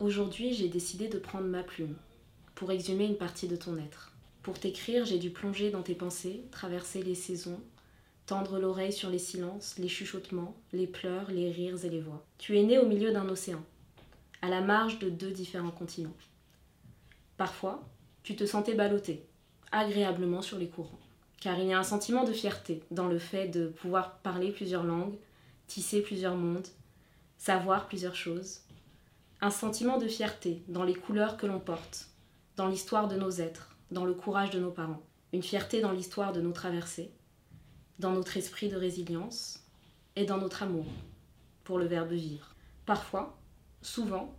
Aujourd'hui, j'ai décidé de prendre ma plume pour exhumer une partie de ton être. Pour t'écrire, j'ai dû plonger dans tes pensées, traverser les saisons, tendre l'oreille sur les silences, les chuchotements, les pleurs, les rires et les voix. Tu es né au milieu d'un océan, à la marge de deux différents continents. Parfois, tu te sentais ballotté, agréablement sur les courants, car il y a un sentiment de fierté dans le fait de pouvoir parler plusieurs langues, tisser plusieurs mondes, savoir plusieurs choses. Un sentiment de fierté dans les couleurs que l'on porte, dans l'histoire de nos êtres, dans le courage de nos parents. Une fierté dans l'histoire de nos traversées, dans notre esprit de résilience et dans notre amour pour le verbe vivre. Parfois, souvent,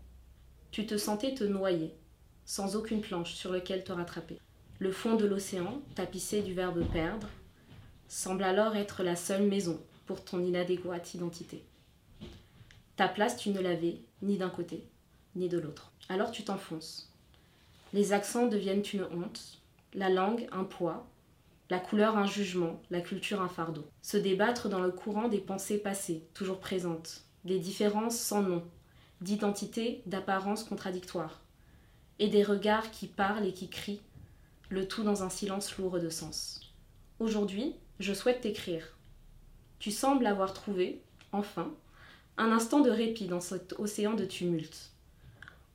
tu te sentais te noyer, sans aucune planche sur laquelle te rattraper. Le fond de l'océan, tapissé du verbe perdre, semble alors être la seule maison pour ton inadéquate identité. Ta place, tu ne l'avais ni d'un côté, ni de l'autre. Alors tu t'enfonces. Les accents deviennent une honte, la langue un poids, la couleur un jugement, la culture un fardeau. Se débattre dans le courant des pensées passées, toujours présentes, des différences sans nom, d'identité, d'apparence contradictoire, et des regards qui parlent et qui crient, le tout dans un silence lourd de sens. Aujourd'hui, je souhaite t'écrire. Tu sembles avoir trouvé, enfin, un instant de répit dans cet océan de tumulte.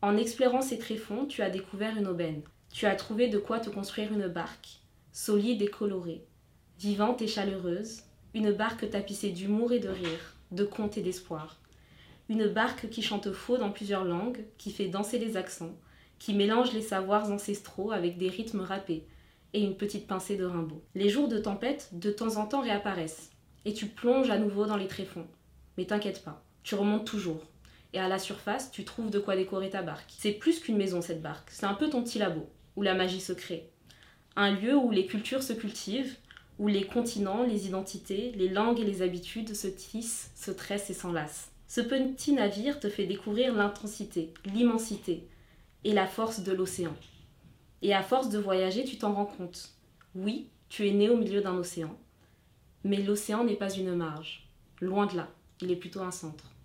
En explorant ces tréfonds, tu as découvert une aubaine. Tu as trouvé de quoi te construire une barque, solide et colorée, vivante et chaleureuse, une barque tapissée d'humour et de rire, de contes et d'espoir. Une barque qui chante faux dans plusieurs langues, qui fait danser les accents, qui mélange les savoirs ancestraux avec des rythmes râpés et une petite pincée de rimbaud. Les jours de tempête, de temps en temps, réapparaissent, et tu plonges à nouveau dans les tréfonds. Mais t'inquiète pas, tu remontes toujours. Et à la surface, tu trouves de quoi décorer ta barque. C'est plus qu'une maison, cette barque. C'est un peu ton petit labo, où la magie se crée. Un lieu où les cultures se cultivent, où les continents, les identités, les langues et les habitudes se tissent, se tressent et s'enlacent. Ce petit navire te fait découvrir l'intensité, l'immensité et la force de l'océan. Et à force de voyager, tu t'en rends compte. Oui, tu es né au milieu d'un océan. Mais l'océan n'est pas une marge. Loin de là, il est plutôt un centre.